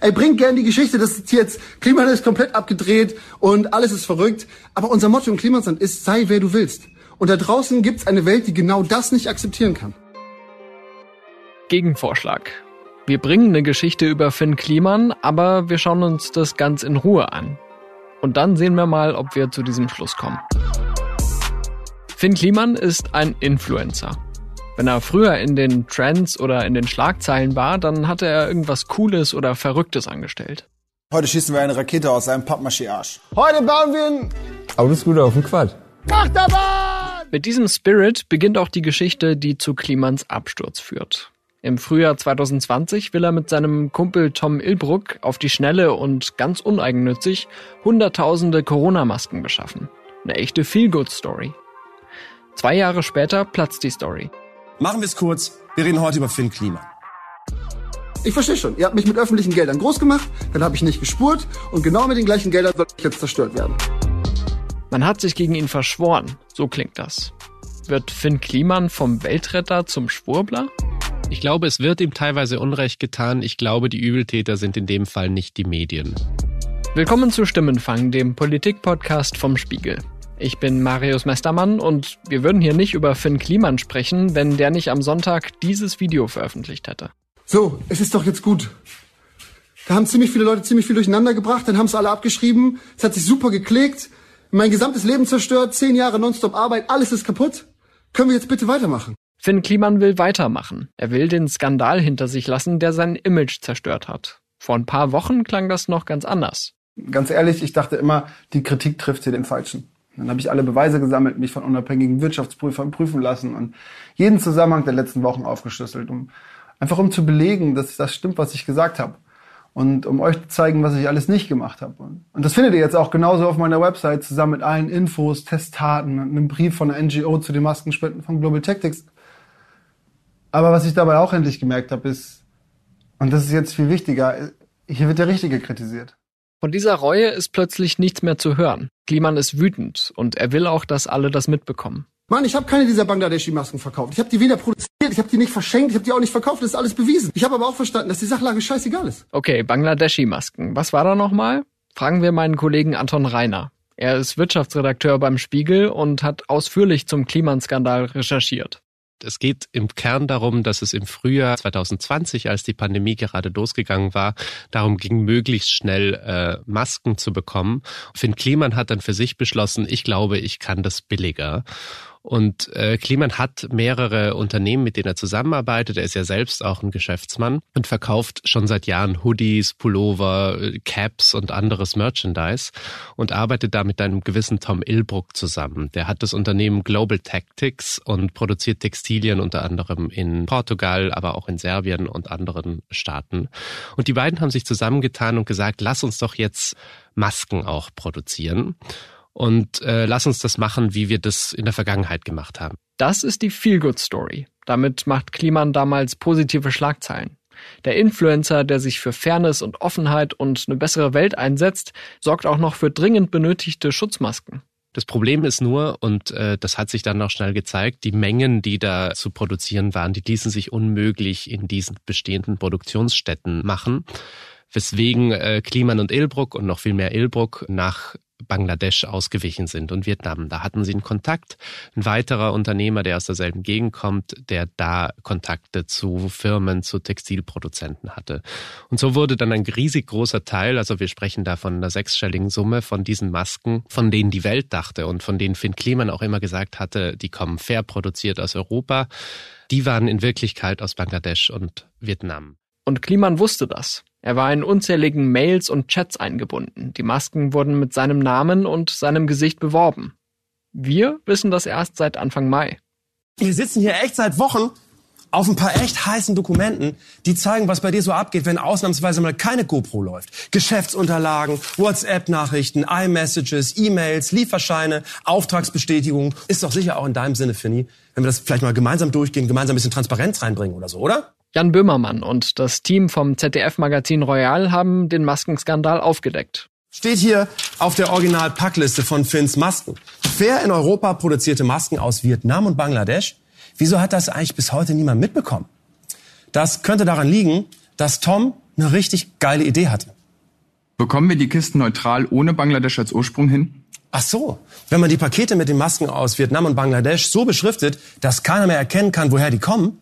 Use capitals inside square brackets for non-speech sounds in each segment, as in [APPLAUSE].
Ey, bringt gern die Geschichte, dass jetzt Klima ist komplett abgedreht und alles ist verrückt. Aber unser Motto im Klimasland ist, sei wer du willst. Und da draußen gibt's eine Welt, die genau das nicht akzeptieren kann. Gegenvorschlag. Wir bringen eine Geschichte über Finn Kliman, aber wir schauen uns das ganz in Ruhe an. Und dann sehen wir mal, ob wir zu diesem Schluss kommen. Finn Kliman ist ein Influencer. Wenn er früher in den Trends oder in den Schlagzeilen war, dann hatte er irgendwas Cooles oder Verrücktes angestellt. Heute schießen wir eine Rakete aus einem Pappmaché-Arsch. Heute bauen wir ein Aber bist gut auf dem Quad. Achterbahn! Mit diesem Spirit beginnt auch die Geschichte, die zu Klimans Absturz führt. Im Frühjahr 2020 will er mit seinem Kumpel Tom Ilbruck auf die Schnelle und ganz uneigennützig Hunderttausende Corona-Masken beschaffen. Eine echte Feel-Good-Story. Zwei Jahre später platzt die Story. Machen wir es kurz. Wir reden heute über Finn Klima. Ich verstehe schon. Ihr habt mich mit öffentlichen Geldern groß gemacht, dann habe ich nicht gespurt und genau mit den gleichen Geldern soll ich jetzt zerstört werden. Man hat sich gegen ihn verschworen. So klingt das. Wird Finn Kliman vom Weltretter zum Schwurbler? Ich glaube, es wird ihm teilweise Unrecht getan. Ich glaube, die Übeltäter sind in dem Fall nicht die Medien. Willkommen zu Stimmenfang, dem Politik-Podcast vom Spiegel. Ich bin Marius Mestermann und wir würden hier nicht über Finn Kliman sprechen, wenn der nicht am Sonntag dieses Video veröffentlicht hätte. So, es ist doch jetzt gut. Da haben ziemlich viele Leute ziemlich viel durcheinander gebracht, dann haben es alle abgeschrieben, es hat sich super geklickt, mein gesamtes Leben zerstört, zehn Jahre nonstop Arbeit, alles ist kaputt. Können wir jetzt bitte weitermachen? Finn Kliman will weitermachen. Er will den Skandal hinter sich lassen, der sein Image zerstört hat. Vor ein paar Wochen klang das noch ganz anders. Ganz ehrlich, ich dachte immer, die Kritik trifft hier den Falschen. Dann habe ich alle Beweise gesammelt, mich von unabhängigen Wirtschaftsprüfern prüfen lassen und jeden Zusammenhang der letzten Wochen aufgeschlüsselt, um einfach um zu belegen, dass das stimmt, was ich gesagt habe. Und um euch zu zeigen, was ich alles nicht gemacht habe. Und das findet ihr jetzt auch genauso auf meiner Website zusammen mit allen Infos, Testtaten und einem Brief von der NGO zu den Maskenspenden von Global Tactics. Aber was ich dabei auch endlich gemerkt habe, ist, und das ist jetzt viel wichtiger, hier wird der Richtige kritisiert. Von dieser Reue ist plötzlich nichts mehr zu hören. Kliman ist wütend und er will auch, dass alle das mitbekommen. Mann, ich habe keine dieser Bangladeshi-Masken verkauft. Ich habe die weder produziert, ich habe die nicht verschenkt, ich habe die auch nicht verkauft, das ist alles bewiesen. Ich habe aber auch verstanden, dass die Sachlage scheißegal ist. Okay, Bangladeshi-Masken. Was war da nochmal? Fragen wir meinen Kollegen Anton Reiner. Er ist Wirtschaftsredakteur beim Spiegel und hat ausführlich zum Kliman-Skandal recherchiert. Es geht im Kern darum, dass es im Frühjahr 2020, als die Pandemie gerade losgegangen war, darum ging, möglichst schnell äh, Masken zu bekommen. Finn Kliman hat dann für sich beschlossen, ich glaube, ich kann das billiger. Und äh, Kliman hat mehrere Unternehmen, mit denen er zusammenarbeitet. Er ist ja selbst auch ein Geschäftsmann und verkauft schon seit Jahren Hoodies, Pullover, Caps und anderes Merchandise und arbeitet da mit einem gewissen Tom Ilbruck zusammen. Der hat das Unternehmen Global Tactics und produziert Textilien unter anderem in Portugal, aber auch in Serbien und anderen Staaten. Und die beiden haben sich zusammengetan und gesagt, lass uns doch jetzt Masken auch produzieren und äh, lass uns das machen, wie wir das in der Vergangenheit gemacht haben. Das ist die Feel-Good-Story. Damit macht Kliman damals positive Schlagzeilen. Der Influencer, der sich für Fairness und Offenheit und eine bessere Welt einsetzt, sorgt auch noch für dringend benötigte Schutzmasken. Das Problem ist nur, und äh, das hat sich dann auch schnell gezeigt, die Mengen, die da zu produzieren waren, die ließen sich unmöglich in diesen bestehenden Produktionsstätten machen weswegen äh, Kliman und Ilbruck und noch viel mehr Ilbruck nach Bangladesch ausgewichen sind und Vietnam. Da hatten sie einen Kontakt. Ein weiterer Unternehmer, der aus derselben Gegend kommt, der da Kontakte zu Firmen, zu Textilproduzenten hatte. Und so wurde dann ein riesig großer Teil, also wir sprechen da von einer sechsstelligen Summe von diesen Masken, von denen die Welt dachte und von denen Finn Kliman auch immer gesagt hatte, die kommen fair produziert aus Europa, die waren in Wirklichkeit aus Bangladesch und Vietnam. Und Kliman wusste das. Er war in unzähligen Mails und Chats eingebunden. Die Masken wurden mit seinem Namen und seinem Gesicht beworben. Wir wissen das erst seit Anfang Mai. Wir sitzen hier echt seit Wochen auf ein paar echt heißen Dokumenten, die zeigen, was bei dir so abgeht, wenn ausnahmsweise mal keine GoPro läuft. Geschäftsunterlagen, WhatsApp-Nachrichten, iMessages, E-Mails, Lieferscheine, Auftragsbestätigungen. Ist doch sicher auch in deinem Sinne, Finny, wenn wir das vielleicht mal gemeinsam durchgehen, gemeinsam ein bisschen Transparenz reinbringen oder so, oder? Jan Böhmermann und das Team vom ZDF-Magazin Royal haben den Maskenskandal aufgedeckt. Steht hier auf der Original-Packliste von Finns Masken. Fair in Europa produzierte Masken aus Vietnam und Bangladesch. Wieso hat das eigentlich bis heute niemand mitbekommen? Das könnte daran liegen, dass Tom eine richtig geile Idee hatte. Bekommen wir die Kisten neutral ohne Bangladesch als Ursprung hin? Ach so, wenn man die Pakete mit den Masken aus Vietnam und Bangladesch so beschriftet, dass keiner mehr erkennen kann, woher die kommen,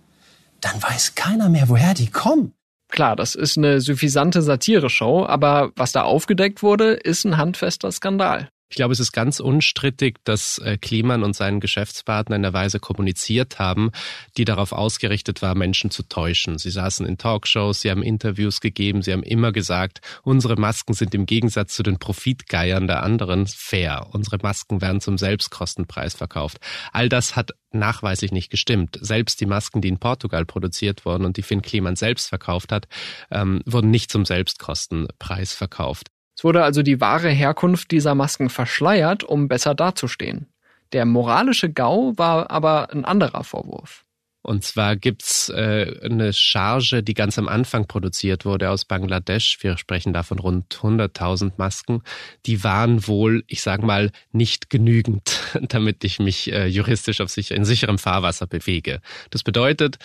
dann weiß keiner mehr, woher die kommen. Klar, das ist eine suffisante Satire-Show, aber was da aufgedeckt wurde, ist ein handfester Skandal. Ich glaube, es ist ganz unstrittig, dass äh, Kliman und seinen Geschäftspartner in der Weise kommuniziert haben, die darauf ausgerichtet war, Menschen zu täuschen. Sie saßen in Talkshows, sie haben Interviews gegeben, sie haben immer gesagt, unsere Masken sind im Gegensatz zu den Profitgeiern der anderen fair. Unsere Masken werden zum Selbstkostenpreis verkauft. All das hat nachweislich nicht gestimmt. Selbst die Masken, die in Portugal produziert wurden und die Finn Kliman selbst verkauft hat, ähm, wurden nicht zum Selbstkostenpreis verkauft. Es wurde also die wahre Herkunft dieser Masken verschleiert, um besser dazustehen. Der moralische GAU war aber ein anderer Vorwurf. Und zwar gibt's äh, eine Charge, die ganz am Anfang produziert wurde aus Bangladesch. Wir sprechen da von rund 100.000 Masken. Die waren wohl, ich sage mal, nicht genügend, [LAUGHS] damit ich mich äh, juristisch auf sicher, in sicherem Fahrwasser bewege. Das bedeutet,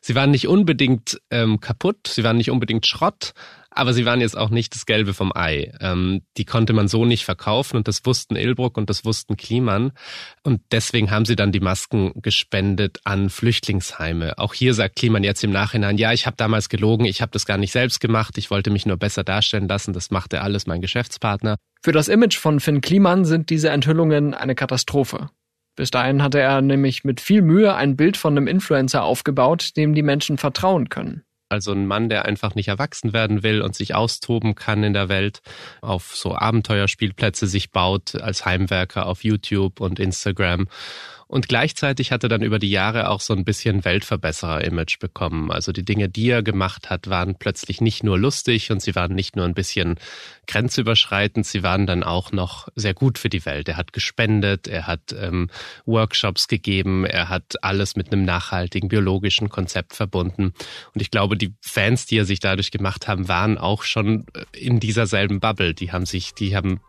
sie waren nicht unbedingt ähm, kaputt, sie waren nicht unbedingt Schrott, aber sie waren jetzt auch nicht das Gelbe vom Ei. Ähm, die konnte man so nicht verkaufen und das wussten Ilbruck und das wussten Kliman. Und deswegen haben sie dann die Masken gespendet an Flüchtlingsheime. Auch hier sagt Kliman jetzt im Nachhinein, ja, ich habe damals gelogen, ich habe das gar nicht selbst gemacht, ich wollte mich nur besser darstellen lassen, das machte alles mein Geschäftspartner. Für das Image von Finn Kliman sind diese Enthüllungen eine Katastrophe. Bis dahin hatte er nämlich mit viel Mühe ein Bild von einem Influencer aufgebaut, dem die Menschen vertrauen können. Also ein Mann, der einfach nicht erwachsen werden will und sich austoben kann in der Welt, auf so Abenteuerspielplätze sich baut als Heimwerker auf YouTube und Instagram und gleichzeitig hat er dann über die Jahre auch so ein bisschen Weltverbesserer-Image bekommen. Also die Dinge, die er gemacht hat, waren plötzlich nicht nur lustig und sie waren nicht nur ein bisschen grenzüberschreitend, sie waren dann auch noch sehr gut für die Welt. Er hat gespendet, er hat ähm, Workshops gegeben, er hat alles mit einem nachhaltigen biologischen Konzept verbunden. Und ich glaube, die Fans, die er sich dadurch gemacht haben, waren auch schon in dieser selben Bubble. Die haben sich, die haben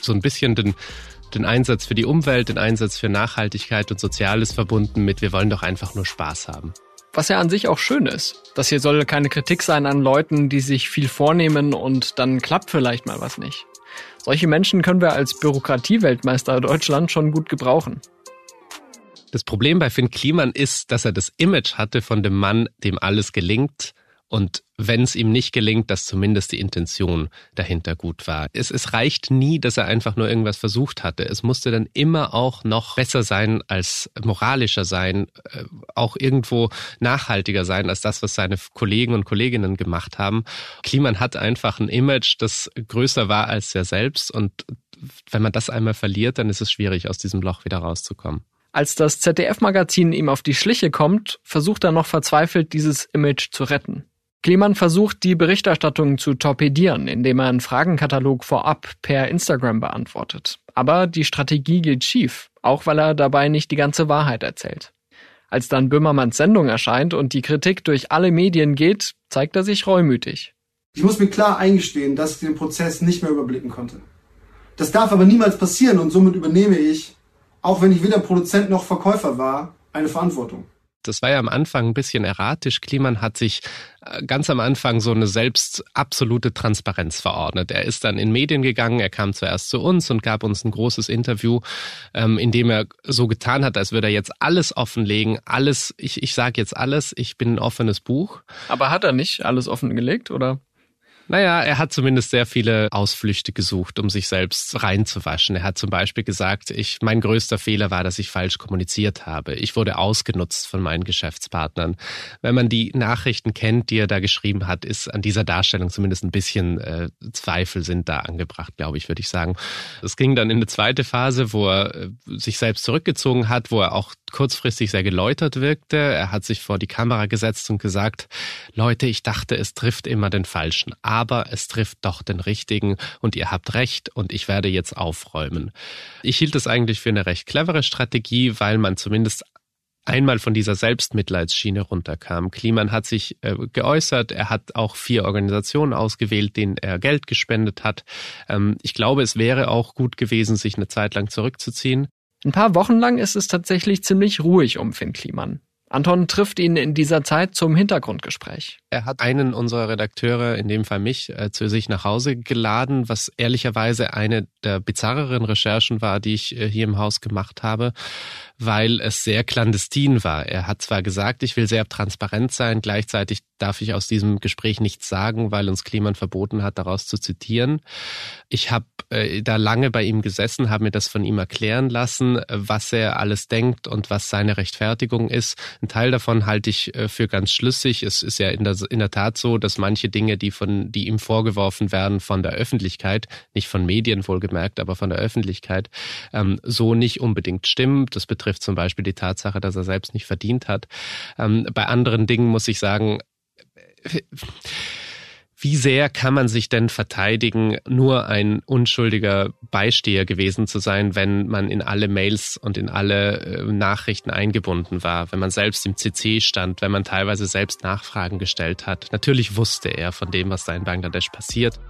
so ein bisschen den den Einsatz für die Umwelt, den Einsatz für Nachhaltigkeit und Soziales verbunden mit, wir wollen doch einfach nur Spaß haben. Was ja an sich auch schön ist. Das hier soll keine Kritik sein an Leuten, die sich viel vornehmen und dann klappt vielleicht mal was nicht. Solche Menschen können wir als Bürokratieweltmeister Deutschland schon gut gebrauchen. Das Problem bei Finn Kliman ist, dass er das Image hatte von dem Mann, dem alles gelingt und wenn es ihm nicht gelingt, dass zumindest die Intention dahinter gut war. Es, es reicht nie, dass er einfach nur irgendwas versucht hatte. Es musste dann immer auch noch besser sein als moralischer sein, äh, auch irgendwo nachhaltiger sein als das, was seine Kollegen und Kolleginnen gemacht haben. Kliman hat einfach ein Image, das größer war als er selbst und wenn man das einmal verliert, dann ist es schwierig, aus diesem Loch wieder rauszukommen. Als das ZDF-Magazin ihm auf die Schliche kommt, versucht er noch verzweifelt, dieses Image zu retten. Kliman versucht, die Berichterstattung zu torpedieren, indem er einen Fragenkatalog vorab per Instagram beantwortet. Aber die Strategie geht schief, auch weil er dabei nicht die ganze Wahrheit erzählt. Als dann Böhmermanns Sendung erscheint und die Kritik durch alle Medien geht, zeigt er sich reumütig. Ich muss mir klar eingestehen, dass ich den Prozess nicht mehr überblicken konnte. Das darf aber niemals passieren und somit übernehme ich, auch wenn ich weder Produzent noch Verkäufer war, eine Verantwortung das war ja am Anfang ein bisschen erratisch. Kliman hat sich äh, ganz am Anfang so eine selbst absolute Transparenz verordnet. Er ist dann in Medien gegangen, er kam zuerst zu uns und gab uns ein großes Interview, ähm, in dem er so getan hat, als würde er jetzt alles offenlegen, alles, ich, ich sage jetzt alles, ich bin ein offenes Buch. Aber hat er nicht alles offengelegt, oder? Naja, er hat zumindest sehr viele Ausflüchte gesucht, um sich selbst reinzuwaschen. Er hat zum Beispiel gesagt, ich, mein größter Fehler war, dass ich falsch kommuniziert habe. Ich wurde ausgenutzt von meinen Geschäftspartnern. Wenn man die Nachrichten kennt, die er da geschrieben hat, ist an dieser Darstellung zumindest ein bisschen äh, Zweifel sind da angebracht, glaube ich, würde ich sagen. Es ging dann in eine zweite Phase, wo er äh, sich selbst zurückgezogen hat, wo er auch kurzfristig sehr geläutert wirkte. Er hat sich vor die Kamera gesetzt und gesagt, Leute, ich dachte, es trifft immer den Falschen, es trifft doch den Richtigen und ihr habt recht und ich werde jetzt aufräumen. Ich hielt es eigentlich für eine recht clevere Strategie, weil man zumindest einmal von dieser Selbstmitleidsschiene runterkam. Kliman hat sich äh, geäußert, er hat auch vier Organisationen ausgewählt, denen er Geld gespendet hat. Ähm, ich glaube, es wäre auch gut gewesen, sich eine Zeit lang zurückzuziehen. Ein paar Wochen lang ist es tatsächlich ziemlich ruhig um Finn Kliman. Anton trifft ihn in dieser Zeit zum Hintergrundgespräch. Er hat einen unserer Redakteure, in dem Fall mich, äh, zu sich nach Hause geladen, was ehrlicherweise eine der bizarreren Recherchen war, die ich äh, hier im Haus gemacht habe, weil es sehr clandestin war. Er hat zwar gesagt, ich will sehr transparent sein, gleichzeitig darf ich aus diesem Gespräch nichts sagen, weil uns Kliman verboten hat, daraus zu zitieren. Ich habe äh, da lange bei ihm gesessen, habe mir das von ihm erklären lassen, was er alles denkt und was seine Rechtfertigung ist. Ein Teil davon halte ich für ganz schlüssig. Es ist ja in der, in der Tat so, dass manche Dinge, die von, die ihm vorgeworfen werden von der Öffentlichkeit, nicht von Medien wohlgemerkt, aber von der Öffentlichkeit, ähm, so nicht unbedingt stimmen. Das betrifft zum Beispiel die Tatsache, dass er selbst nicht verdient hat. Ähm, bei anderen Dingen muss ich sagen, wie sehr kann man sich denn verteidigen, nur ein unschuldiger Beisteher gewesen zu sein, wenn man in alle Mails und in alle äh, Nachrichten eingebunden war, wenn man selbst im CC stand, wenn man teilweise selbst Nachfragen gestellt hat? Natürlich wusste er von dem, was da in Bangladesch passiert.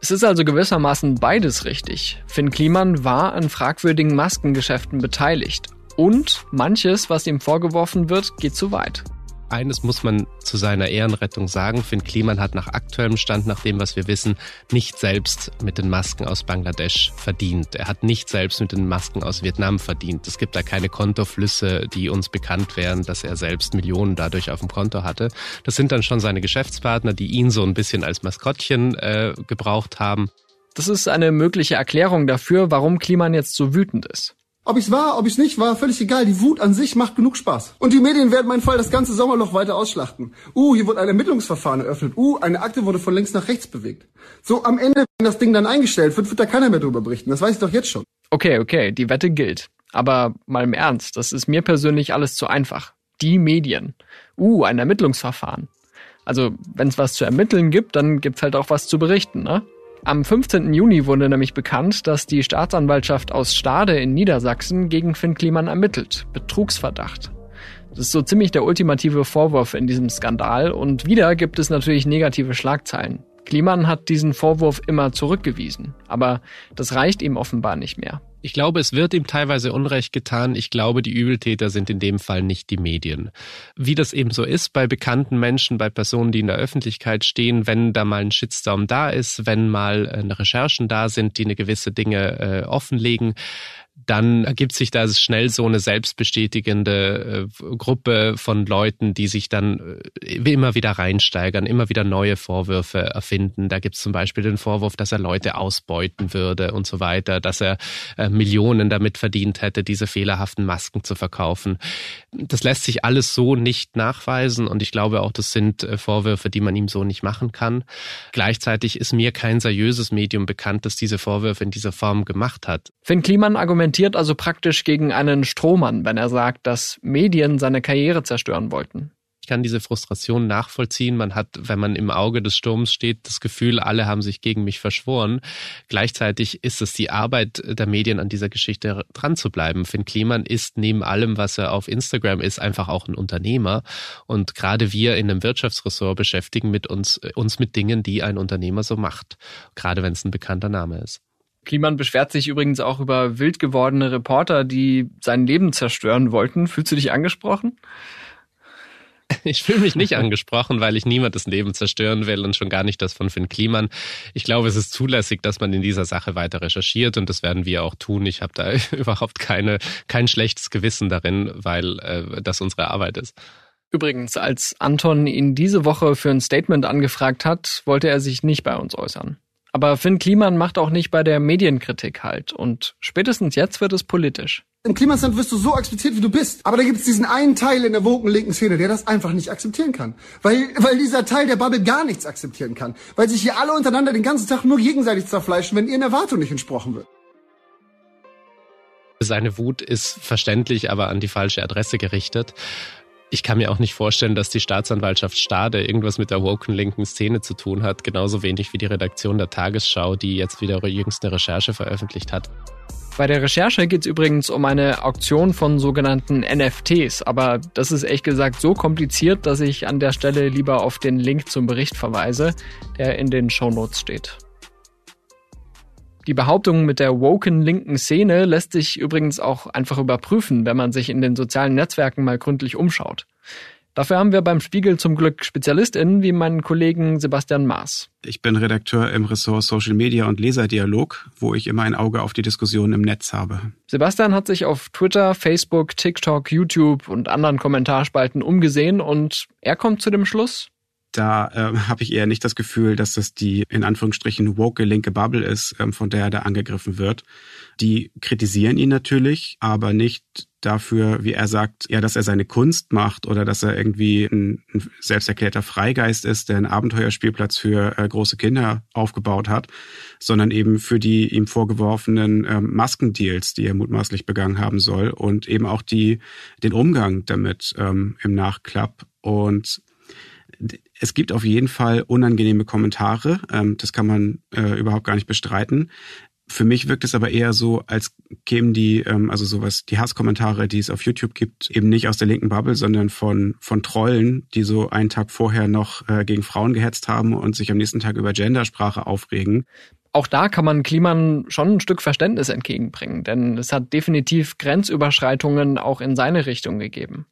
Es ist also gewissermaßen beides richtig. Finn Kliman war an fragwürdigen Maskengeschäften beteiligt. Und manches, was ihm vorgeworfen wird, geht zu weit eines muss man zu seiner Ehrenrettung sagen. Finn Kliman hat nach aktuellem Stand, nach dem, was wir wissen, nicht selbst mit den Masken aus Bangladesch verdient. Er hat nicht selbst mit den Masken aus Vietnam verdient. Es gibt da keine Kontoflüsse, die uns bekannt wären, dass er selbst Millionen dadurch auf dem Konto hatte. Das sind dann schon seine Geschäftspartner, die ihn so ein bisschen als Maskottchen äh, gebraucht haben. Das ist eine mögliche Erklärung dafür, warum Kliman jetzt so wütend ist. Ob ich's war, ob ich's nicht war, völlig egal. Die Wut an sich macht genug Spaß. Und die Medien werden meinen Fall das ganze Sommerloch weiter ausschlachten. Uh, hier wurde ein Ermittlungsverfahren eröffnet. Uh, eine Akte wurde von links nach rechts bewegt. So am Ende, wenn das Ding dann eingestellt wird, wird da keiner mehr drüber berichten. Das weiß ich doch jetzt schon. Okay, okay, die Wette gilt. Aber mal im Ernst, das ist mir persönlich alles zu einfach. Die Medien. Uh, ein Ermittlungsverfahren. Also, wenn's was zu ermitteln gibt, dann gibt's halt auch was zu berichten, ne? Am 15. Juni wurde nämlich bekannt, dass die Staatsanwaltschaft aus Stade in Niedersachsen gegen Finn Kliman ermittelt. Betrugsverdacht. Das ist so ziemlich der ultimative Vorwurf in diesem Skandal und wieder gibt es natürlich negative Schlagzeilen. Kliman hat diesen Vorwurf immer zurückgewiesen, aber das reicht ihm offenbar nicht mehr. Ich glaube, es wird ihm teilweise Unrecht getan. Ich glaube, die Übeltäter sind in dem Fall nicht die Medien. Wie das eben so ist bei bekannten Menschen, bei Personen, die in der Öffentlichkeit stehen, wenn da mal ein Shitstorm da ist, wenn mal äh, Recherchen da sind, die eine gewisse Dinge äh, offenlegen, dann ergibt sich da schnell so eine selbstbestätigende äh, Gruppe von Leuten, die sich dann äh, immer wieder reinsteigern, immer wieder neue Vorwürfe erfinden. Da gibt es zum Beispiel den Vorwurf, dass er Leute ausbeuten würde und so weiter, dass er äh, Millionen damit verdient hätte, diese fehlerhaften Masken zu verkaufen. Das lässt sich alles so nicht nachweisen und ich glaube auch, das sind Vorwürfe, die man ihm so nicht machen kann. Gleichzeitig ist mir kein seriöses Medium bekannt, das diese Vorwürfe in dieser Form gemacht hat. Finn Kliman argumentiert argumentiert also praktisch gegen einen Strohmann, wenn er sagt, dass Medien seine Karriere zerstören wollten. Ich kann diese Frustration nachvollziehen. Man hat, wenn man im Auge des Sturms steht, das Gefühl, alle haben sich gegen mich verschworen. Gleichzeitig ist es die Arbeit der Medien, an dieser Geschichte dran zu bleiben. Finn Kliman ist neben allem, was er auf Instagram ist, einfach auch ein Unternehmer. Und gerade wir in einem Wirtschaftsressort beschäftigen mit uns, uns mit Dingen, die ein Unternehmer so macht. Gerade wenn es ein bekannter Name ist. Kliman beschwert sich übrigens auch über wild gewordene Reporter, die sein Leben zerstören wollten. Fühlst du dich angesprochen? [LAUGHS] Ich fühle mich nicht angesprochen, weil ich niemand das Leben zerstören will und schon gar nicht das von Finn Kliman. Ich glaube, es ist zulässig, dass man in dieser Sache weiter recherchiert und das werden wir auch tun. Ich habe da [LAUGHS] überhaupt keine, kein schlechtes Gewissen darin, weil äh, das unsere Arbeit ist. Übrigens, als Anton ihn diese Woche für ein Statement angefragt hat, wollte er sich nicht bei uns äußern. Aber Finn Kliman macht auch nicht bei der Medienkritik halt. Und spätestens jetzt wird es politisch. Im Klimasland wirst du so akzeptiert, wie du bist. Aber da gibt es diesen einen Teil in der woken linken Szene, der das einfach nicht akzeptieren kann. Weil, weil dieser Teil der Bubble gar nichts akzeptieren kann. Weil sich hier alle untereinander den ganzen Tag nur gegenseitig zerfleischen, wenn ihren Erwartungen nicht entsprochen wird. Seine Wut ist verständlich, aber an die falsche Adresse gerichtet. Ich kann mir auch nicht vorstellen, dass die Staatsanwaltschaft Stade irgendwas mit der woken linken Szene zu tun hat, genauso wenig wie die Redaktion der Tagesschau, die jetzt wieder jüngste Recherche veröffentlicht hat. Bei der Recherche geht es übrigens um eine Auktion von sogenannten NFTs, aber das ist ehrlich gesagt so kompliziert, dass ich an der Stelle lieber auf den Link zum Bericht verweise, der in den Shownotes steht. Die Behauptung mit der woken linken Szene lässt sich übrigens auch einfach überprüfen, wenn man sich in den sozialen Netzwerken mal gründlich umschaut. Dafür haben wir beim Spiegel zum Glück SpezialistInnen wie meinen Kollegen Sebastian Maas. Ich bin Redakteur im Ressort Social Media und Leserdialog, wo ich immer ein Auge auf die Diskussion im Netz habe. Sebastian hat sich auf Twitter, Facebook, TikTok, YouTube und anderen Kommentarspalten umgesehen und er kommt zu dem Schluss, da äh, [LAUGHS] habe ich eher nicht das Gefühl, dass das die in Anführungsstrichen woke linke Bubble ist, ähm, von der er da angegriffen wird. Die kritisieren ihn natürlich, aber nicht dafür, wie er sagt, ja, dass er seine Kunst macht oder dass er irgendwie ein, ein selbsterklärter Freigeist ist, der einen Abenteuerspielplatz für äh, große Kinder aufgebaut hat, sondern eben für die ihm vorgeworfenen ähm, Maskendeals, die er mutmaßlich begangen haben soll und eben auch die den Umgang damit ähm, im Nachklapp und es gibt auf jeden Fall unangenehme Kommentare. Ähm, das kann man äh, überhaupt gar nicht bestreiten. Für mich wirkt es aber eher so, als kämen die, ähm, also sowas, die Hasskommentare, die es auf YouTube gibt, eben nicht aus der linken Bubble, sondern von, von Trollen, die so einen Tag vorher noch äh, gegen Frauen gehetzt haben und sich am nächsten Tag über Gendersprache aufregen. Auch da kann man Kliman schon ein Stück Verständnis entgegenbringen, denn es hat definitiv Grenzüberschreitungen auch in seine Richtung gegeben.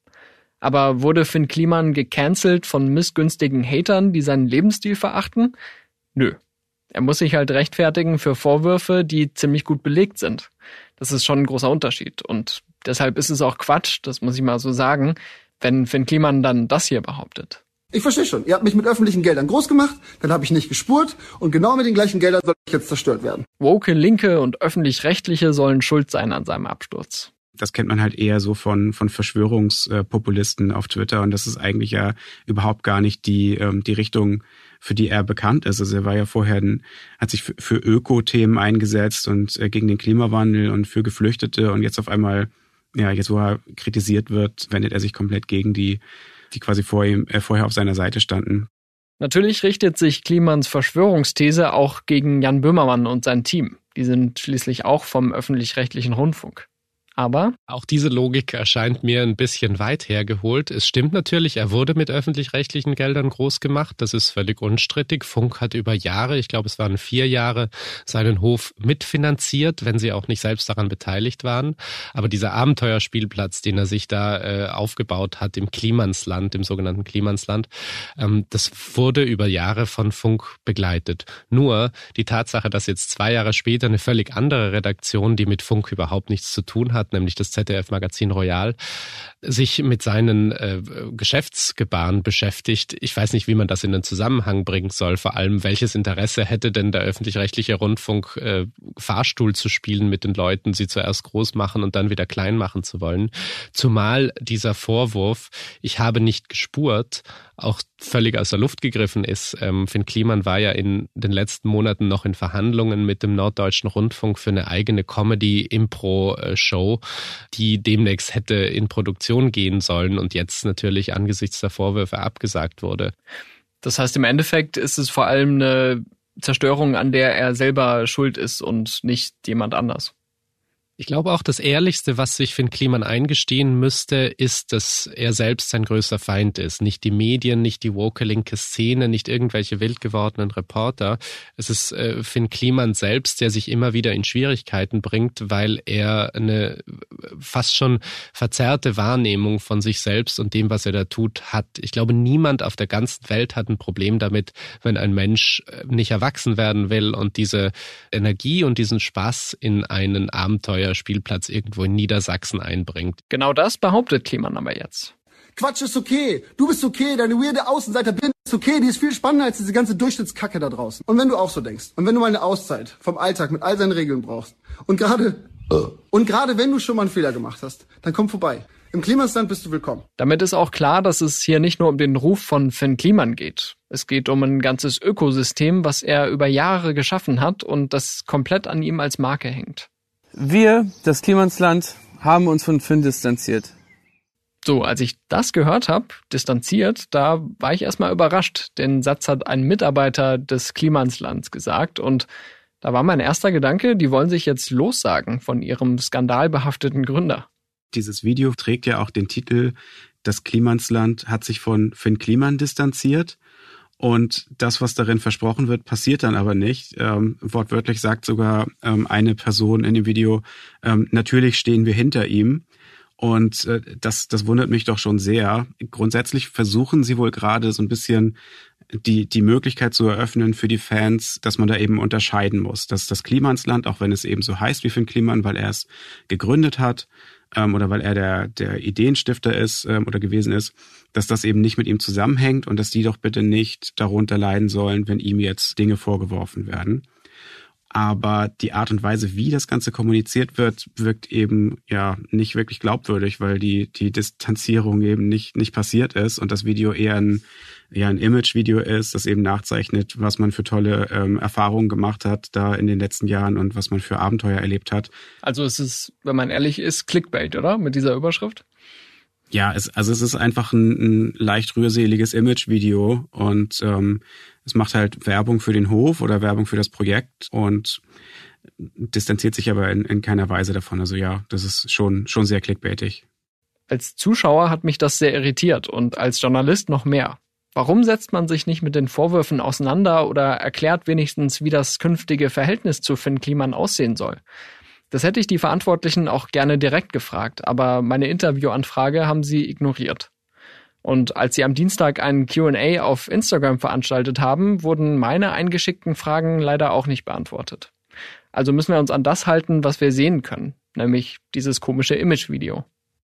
Aber wurde Finn Kliman gecancelt von missgünstigen Hatern, die seinen Lebensstil verachten? Nö. Er muss sich halt rechtfertigen für Vorwürfe, die ziemlich gut belegt sind. Das ist schon ein großer Unterschied. Und deshalb ist es auch Quatsch, das muss ich mal so sagen, wenn Finn Kliman dann das hier behauptet. Ich verstehe schon. Ihr habt mich mit öffentlichen Geldern groß gemacht, dann habe ich nicht gespurt und genau mit den gleichen Geldern soll ich jetzt zerstört werden. Woke Linke und öffentlich-rechtliche sollen schuld sein an seinem Absturz das kennt man halt eher so von, von Verschwörungspopulisten auf Twitter. Und das ist eigentlich ja überhaupt gar nicht die, ähm, die Richtung, für die er bekannt ist. Also er war ja vorher, hat sich für, für Öko-Themen eingesetzt und äh, gegen den Klimawandel und für Geflüchtete. Und jetzt auf einmal, ja, jetzt wo er kritisiert wird, wendet er sich komplett gegen die, die quasi vor ihm, äh, vorher auf seiner Seite standen. Natürlich richtet sich Klimans Verschwörungsthese auch gegen Jan Böhmermann und sein Team. Die sind schließlich auch vom öffentlich-rechtlichen Rundfunk. Aber auch diese Logik erscheint mir ein bisschen weit hergeholt. Es stimmt natürlich, er wurde mit öffentlich-rechtlichen Geldern groß gemacht. Das ist völlig unstrittig. Funk hat über Jahre, ich glaube, es waren vier Jahre, seinen Hof mitfinanziert, wenn sie auch nicht selbst daran beteiligt waren. Aber dieser Abenteuerspielplatz, den er sich da äh, aufgebaut hat im Klimansland, im sogenannten Klimansland, ähm, das wurde über Jahre von Funk begleitet. Nur die Tatsache, dass jetzt zwei Jahre später eine völlig andere Redaktion, die mit Funk überhaupt nichts zu tun hat, nämlich das ZDF-Magazin Royal, sich mit seinen äh, Geschäftsgebaren beschäftigt. Ich weiß nicht, wie man das in den Zusammenhang bringen soll. Vor allem, welches Interesse hätte denn der öffentlich-rechtliche Rundfunk, äh, Fahrstuhl zu spielen mit den Leuten, sie zuerst groß machen und dann wieder klein machen zu wollen. Zumal dieser Vorwurf, ich habe nicht gespurt, auch völlig aus der Luft gegriffen ist. Ähm, Finn Kliman war ja in den letzten Monaten noch in Verhandlungen mit dem Norddeutschen Rundfunk für eine eigene Comedy-Impro-Show, die demnächst hätte in Produktion gehen sollen und jetzt natürlich angesichts der Vorwürfe abgesagt wurde. Das heißt, im Endeffekt ist es vor allem eine Zerstörung, an der er selber schuld ist und nicht jemand anders. Ich glaube auch, das Ehrlichste, was sich Finn Kliman eingestehen müsste, ist, dass er selbst sein größter Feind ist. Nicht die Medien, nicht die woke linke Szene, nicht irgendwelche wild gewordenen Reporter. Es ist äh, Finn Kliman selbst, der sich immer wieder in Schwierigkeiten bringt, weil er eine fast schon verzerrte Wahrnehmung von sich selbst und dem, was er da tut, hat. Ich glaube, niemand auf der ganzen Welt hat ein Problem damit, wenn ein Mensch äh, nicht erwachsen werden will und diese Energie und diesen Spaß in einen Abenteuer Spielplatz irgendwo in Niedersachsen einbringt. Genau das behauptet Kliman aber jetzt. Quatsch ist okay. Du bist okay. Deine weirde Außenseiter bin ist okay. Die ist viel spannender als diese ganze Durchschnittskacke da draußen. Und wenn du auch so denkst und wenn du mal eine Auszeit vom Alltag mit all seinen Regeln brauchst und gerade und gerade wenn du schon mal einen Fehler gemacht hast, dann komm vorbei. Im Klimastand bist du willkommen. Damit ist auch klar, dass es hier nicht nur um den Ruf von Finn Kliman geht. Es geht um ein ganzes Ökosystem, was er über Jahre geschaffen hat und das komplett an ihm als Marke hängt. Wir, das Klimansland, haben uns von Finn distanziert. So, als ich das gehört habe, distanziert, da war ich erstmal überrascht. Den Satz hat ein Mitarbeiter des Klimanslands gesagt und da war mein erster Gedanke, die wollen sich jetzt lossagen von ihrem skandalbehafteten Gründer. Dieses Video trägt ja auch den Titel Das Klimansland hat sich von Finn Kliman distanziert. Und das, was darin versprochen wird, passiert dann aber nicht. Ähm, wortwörtlich sagt sogar ähm, eine Person in dem Video, ähm, natürlich stehen wir hinter ihm. Und äh, das, das wundert mich doch schon sehr. Grundsätzlich versuchen sie wohl gerade so ein bisschen die, die Möglichkeit zu eröffnen für die Fans, dass man da eben unterscheiden muss. Dass das Klimansland, auch wenn es eben so heißt wie Finn Kliman, weil er es gegründet hat, ähm, oder weil er der, der Ideenstifter ist ähm, oder gewesen ist, dass das eben nicht mit ihm zusammenhängt und dass die doch bitte nicht darunter leiden sollen, wenn ihm jetzt Dinge vorgeworfen werden aber die Art und Weise, wie das Ganze kommuniziert wird, wirkt eben ja nicht wirklich glaubwürdig, weil die die Distanzierung eben nicht nicht passiert ist und das Video eher ein eher ein Image-Video ist, das eben nachzeichnet, was man für tolle ähm, Erfahrungen gemacht hat da in den letzten Jahren und was man für Abenteuer erlebt hat. Also es ist, wenn man ehrlich ist, Clickbait, oder? Mit dieser Überschrift? Ja, es, also es ist einfach ein, ein leicht rührseliges Image-Video und ähm, es macht halt Werbung für den Hof oder Werbung für das Projekt und distanziert sich aber in, in keiner Weise davon. Also ja, das ist schon, schon sehr clickbaitig. Als Zuschauer hat mich das sehr irritiert und als Journalist noch mehr. Warum setzt man sich nicht mit den Vorwürfen auseinander oder erklärt wenigstens, wie das künftige Verhältnis zu Finn Kliman aussehen soll? Das hätte ich die Verantwortlichen auch gerne direkt gefragt, aber meine Interviewanfrage haben sie ignoriert. Und als sie am Dienstag einen QA auf Instagram veranstaltet haben, wurden meine eingeschickten Fragen leider auch nicht beantwortet. Also müssen wir uns an das halten, was wir sehen können, nämlich dieses komische Image-Video.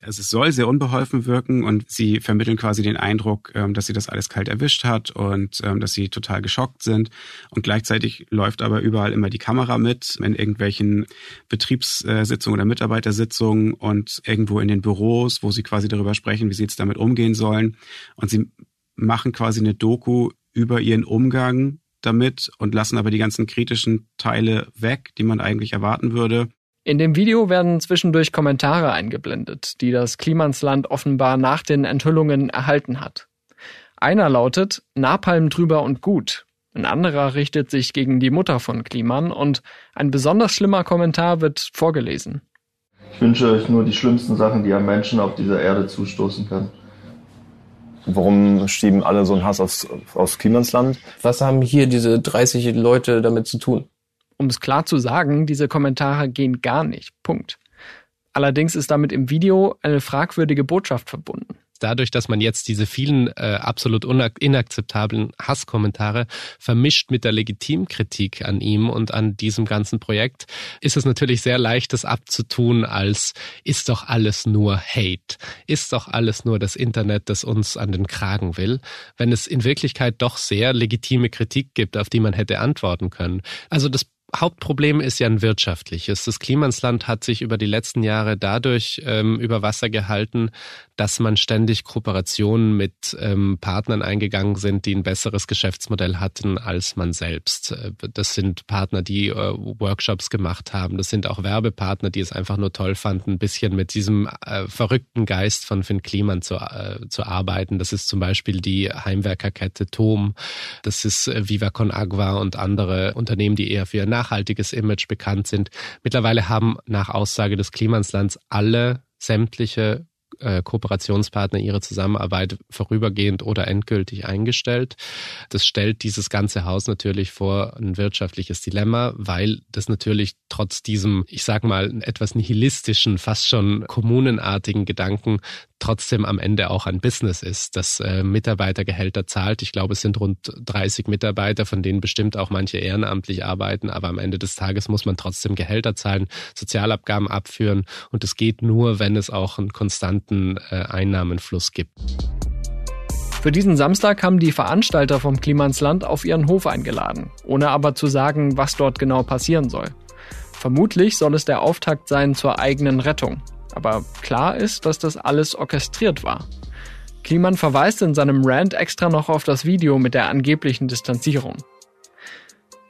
Also es soll sehr unbeholfen wirken und sie vermitteln quasi den Eindruck, ähm, dass sie das alles kalt erwischt hat und ähm, dass sie total geschockt sind. Und gleichzeitig läuft aber überall immer die Kamera mit in irgendwelchen Betriebssitzungen oder Mitarbeitersitzungen und irgendwo in den Büros, wo sie quasi darüber sprechen, wie sie jetzt damit umgehen sollen. Und sie machen quasi eine Doku über ihren Umgang damit und lassen aber die ganzen kritischen Teile weg, die man eigentlich erwarten würde. In dem Video werden zwischendurch Kommentare eingeblendet, die das Klimansland offenbar nach den Enthüllungen erhalten hat. Einer lautet Napalm drüber und gut. Ein anderer richtet sich gegen die Mutter von Kliman und ein besonders schlimmer Kommentar wird vorgelesen. Ich wünsche euch nur die schlimmsten Sachen, die einem Menschen auf dieser Erde zustoßen kann. Warum schieben alle so einen Hass aufs, aufs Klimansland? Was haben hier diese 30 Leute damit zu tun? Um es klar zu sagen, diese Kommentare gehen gar nicht. Punkt. Allerdings ist damit im Video eine fragwürdige Botschaft verbunden dadurch, dass man jetzt diese vielen äh, absolut inakzeptablen Hasskommentare vermischt mit der Legitimkritik an ihm und an diesem ganzen Projekt, ist es natürlich sehr leicht, das abzutun als ist doch alles nur Hate, ist doch alles nur das Internet, das uns an den Kragen will, wenn es in Wirklichkeit doch sehr legitime Kritik gibt, auf die man hätte antworten können. Also das Hauptproblem ist ja ein wirtschaftliches. Das Klimansland hat sich über die letzten Jahre dadurch ähm, über Wasser gehalten, dass man ständig Kooperationen mit ähm, Partnern eingegangen sind, die ein besseres Geschäftsmodell hatten als man selbst. Äh, das sind Partner, die äh, Workshops gemacht haben. Das sind auch Werbepartner, die es einfach nur toll fanden, ein bisschen mit diesem äh, verrückten Geist von Finn Kliman zu, äh, zu arbeiten. Das ist zum Beispiel die Heimwerkerkette Tom. Das ist äh, Viva Con Agua und andere Unternehmen, die eher für nachhaltiges Image bekannt sind. Mittlerweile haben nach Aussage des Klimanslands alle sämtliche äh, Kooperationspartner ihre Zusammenarbeit vorübergehend oder endgültig eingestellt. Das stellt dieses ganze Haus natürlich vor ein wirtschaftliches Dilemma, weil das natürlich trotz diesem, ich sag mal, etwas nihilistischen, fast schon kommunenartigen Gedanken trotzdem am Ende auch ein Business ist, das äh, Mitarbeitergehälter zahlt. Ich glaube, es sind rund 30 Mitarbeiter, von denen bestimmt auch manche ehrenamtlich arbeiten, aber am Ende des Tages muss man trotzdem Gehälter zahlen, Sozialabgaben abführen und es geht nur, wenn es auch einen konstanten äh, Einnahmenfluss gibt. Für diesen Samstag haben die Veranstalter vom Klimansland auf ihren Hof eingeladen, ohne aber zu sagen, was dort genau passieren soll. Vermutlich soll es der Auftakt sein zur eigenen Rettung. Aber klar ist, dass das alles orchestriert war. Kliman verweist in seinem Rant extra noch auf das Video mit der angeblichen Distanzierung.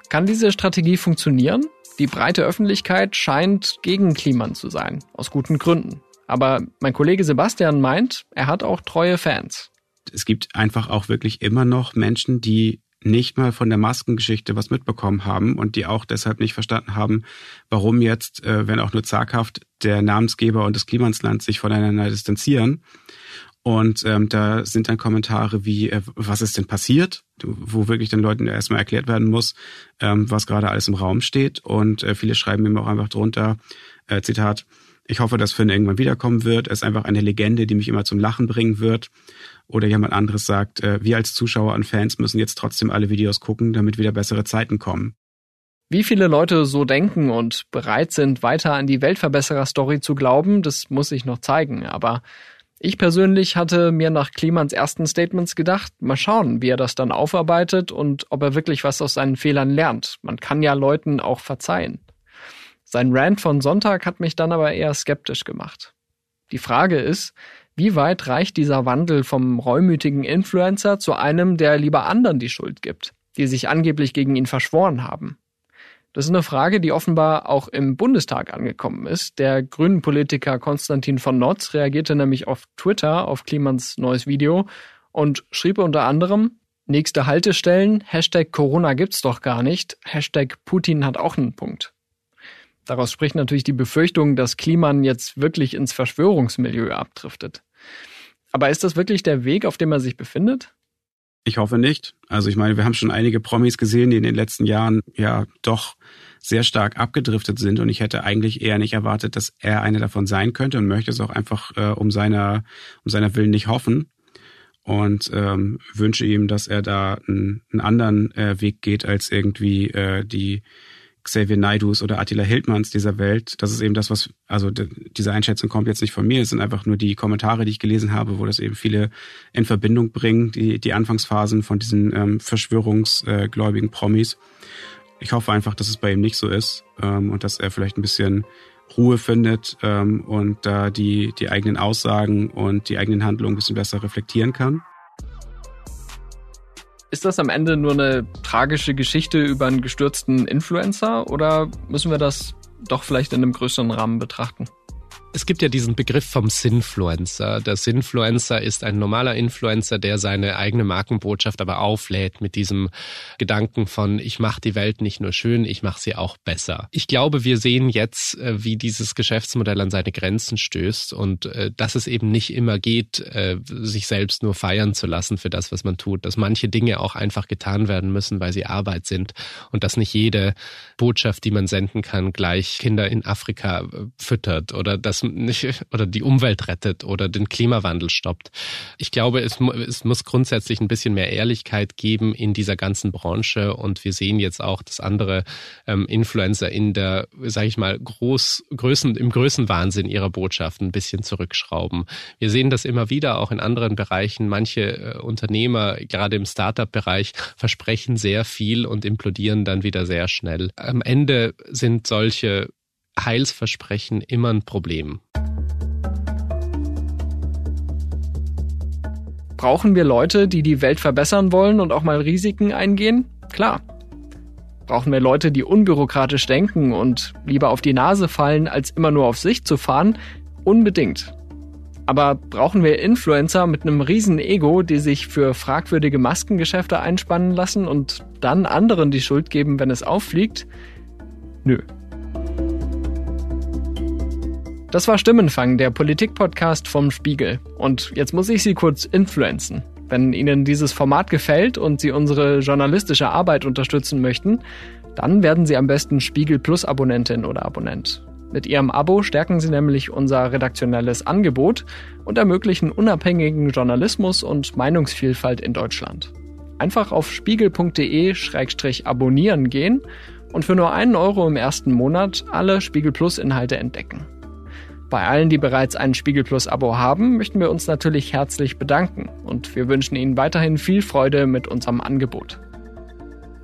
Kann diese Strategie funktionieren? Die breite Öffentlichkeit scheint gegen Kliman zu sein, aus guten Gründen. Aber mein Kollege Sebastian meint, er hat auch treue Fans. Es gibt einfach auch wirklich immer noch Menschen, die nicht mal von der Maskengeschichte was mitbekommen haben und die auch deshalb nicht verstanden haben, warum jetzt, äh, wenn auch nur zaghaft, der Namensgeber und das Klimansland sich voneinander distanzieren. Und ähm, da sind dann Kommentare wie, äh, was ist denn passiert? wo wirklich den Leuten erstmal erklärt werden muss, ähm, was gerade alles im Raum steht. Und äh, viele schreiben ihm auch einfach drunter, äh, Zitat, ich hoffe, dass Finn irgendwann wiederkommen wird. Er ist einfach eine Legende, die mich immer zum Lachen bringen wird. Oder jemand anderes sagt, äh, wir als Zuschauer und Fans müssen jetzt trotzdem alle Videos gucken, damit wieder bessere Zeiten kommen. Wie viele Leute so denken und bereit sind, weiter an die Weltverbesserer-Story zu glauben, das muss sich noch zeigen. Aber ich persönlich hatte mir nach Klimans ersten Statements gedacht, mal schauen, wie er das dann aufarbeitet und ob er wirklich was aus seinen Fehlern lernt. Man kann ja Leuten auch verzeihen. Sein Rant von Sonntag hat mich dann aber eher skeptisch gemacht. Die Frage ist, wie weit reicht dieser Wandel vom reumütigen Influencer zu einem, der lieber anderen die Schuld gibt, die sich angeblich gegen ihn verschworen haben? Das ist eine Frage, die offenbar auch im Bundestag angekommen ist. Der grünen Politiker Konstantin von Notz reagierte nämlich auf Twitter auf Klimans neues Video und schrieb unter anderem, nächste Haltestellen, Hashtag Corona gibt's doch gar nicht, Hashtag Putin hat auch einen Punkt. Daraus spricht natürlich die Befürchtung, dass Kliman jetzt wirklich ins Verschwörungsmilieu abdriftet. Aber ist das wirklich der Weg, auf dem er sich befindet? Ich hoffe nicht. Also ich meine, wir haben schon einige Promis gesehen, die in den letzten Jahren ja doch sehr stark abgedriftet sind und ich hätte eigentlich eher nicht erwartet, dass er einer davon sein könnte und möchte es auch einfach äh, um seiner um seiner Willen nicht hoffen und ähm, wünsche ihm, dass er da einen, einen anderen äh, Weg geht als irgendwie äh, die Xavier Naidus oder Attila Hildmanns dieser Welt. Das ist eben das, was, also diese Einschätzung kommt jetzt nicht von mir, es sind einfach nur die Kommentare, die ich gelesen habe, wo das eben viele in Verbindung bringen, die, die Anfangsphasen von diesen ähm, verschwörungsgläubigen Promis. Ich hoffe einfach, dass es bei ihm nicht so ist ähm, und dass er vielleicht ein bisschen Ruhe findet ähm, und da die, die eigenen Aussagen und die eigenen Handlungen ein bisschen besser reflektieren kann. Ist das am Ende nur eine tragische Geschichte über einen gestürzten Influencer oder müssen wir das doch vielleicht in einem größeren Rahmen betrachten? Es gibt ja diesen Begriff vom Sinfluencer. Der Sinfluencer ist ein normaler Influencer, der seine eigene Markenbotschaft aber auflädt mit diesem Gedanken von, ich mache die Welt nicht nur schön, ich mache sie auch besser. Ich glaube, wir sehen jetzt, äh, wie dieses Geschäftsmodell an seine Grenzen stößt und äh, dass es eben nicht immer geht, äh, sich selbst nur feiern zu lassen für das, was man tut, dass manche Dinge auch einfach getan werden müssen, weil sie Arbeit sind und dass nicht jede Botschaft, die man senden kann, gleich Kinder in Afrika füttert oder dass nicht oder die Umwelt rettet oder den Klimawandel stoppt. Ich glaube, es, es muss grundsätzlich ein bisschen mehr Ehrlichkeit geben in dieser ganzen Branche und wir sehen jetzt auch, dass andere ähm, Influencer in der, sage ich mal, groß, Größen, im Größenwahnsinn ihrer Botschaften ein bisschen zurückschrauben. Wir sehen das immer wieder auch in anderen Bereichen. Manche äh, Unternehmer, gerade im Startup-Bereich, versprechen sehr viel und implodieren dann wieder sehr schnell. Am Ende sind solche Heilsversprechen immer ein Problem. Brauchen wir Leute, die die Welt verbessern wollen und auch mal Risiken eingehen? Klar. Brauchen wir Leute, die unbürokratisch denken und lieber auf die Nase fallen, als immer nur auf sich zu fahren? Unbedingt. Aber brauchen wir Influencer mit einem riesen Ego, die sich für fragwürdige Maskengeschäfte einspannen lassen und dann anderen die Schuld geben, wenn es auffliegt? Nö. Das war Stimmenfang, der Politik-Podcast vom Spiegel. Und jetzt muss ich Sie kurz influenzen. Wenn Ihnen dieses Format gefällt und Sie unsere journalistische Arbeit unterstützen möchten, dann werden Sie am besten Spiegel Plus Abonnentin oder Abonnent. Mit Ihrem Abo stärken Sie nämlich unser redaktionelles Angebot und ermöglichen unabhängigen Journalismus und Meinungsvielfalt in Deutschland. Einfach auf spiegel.de-abonnieren gehen und für nur einen Euro im ersten Monat alle Spiegel Plus Inhalte entdecken. Bei allen, die bereits ein Spiegel Plus Abo haben, möchten wir uns natürlich herzlich bedanken und wir wünschen Ihnen weiterhin viel Freude mit unserem Angebot.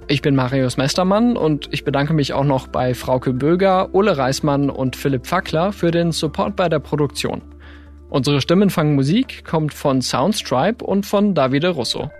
Ich bin Marius Mestermann und ich bedanke mich auch noch bei Frauke Böger, Ole Reismann und Philipp Fackler für den Support bei der Produktion. Unsere Stimmenfang Musik kommt von Soundstripe und von Davide Russo.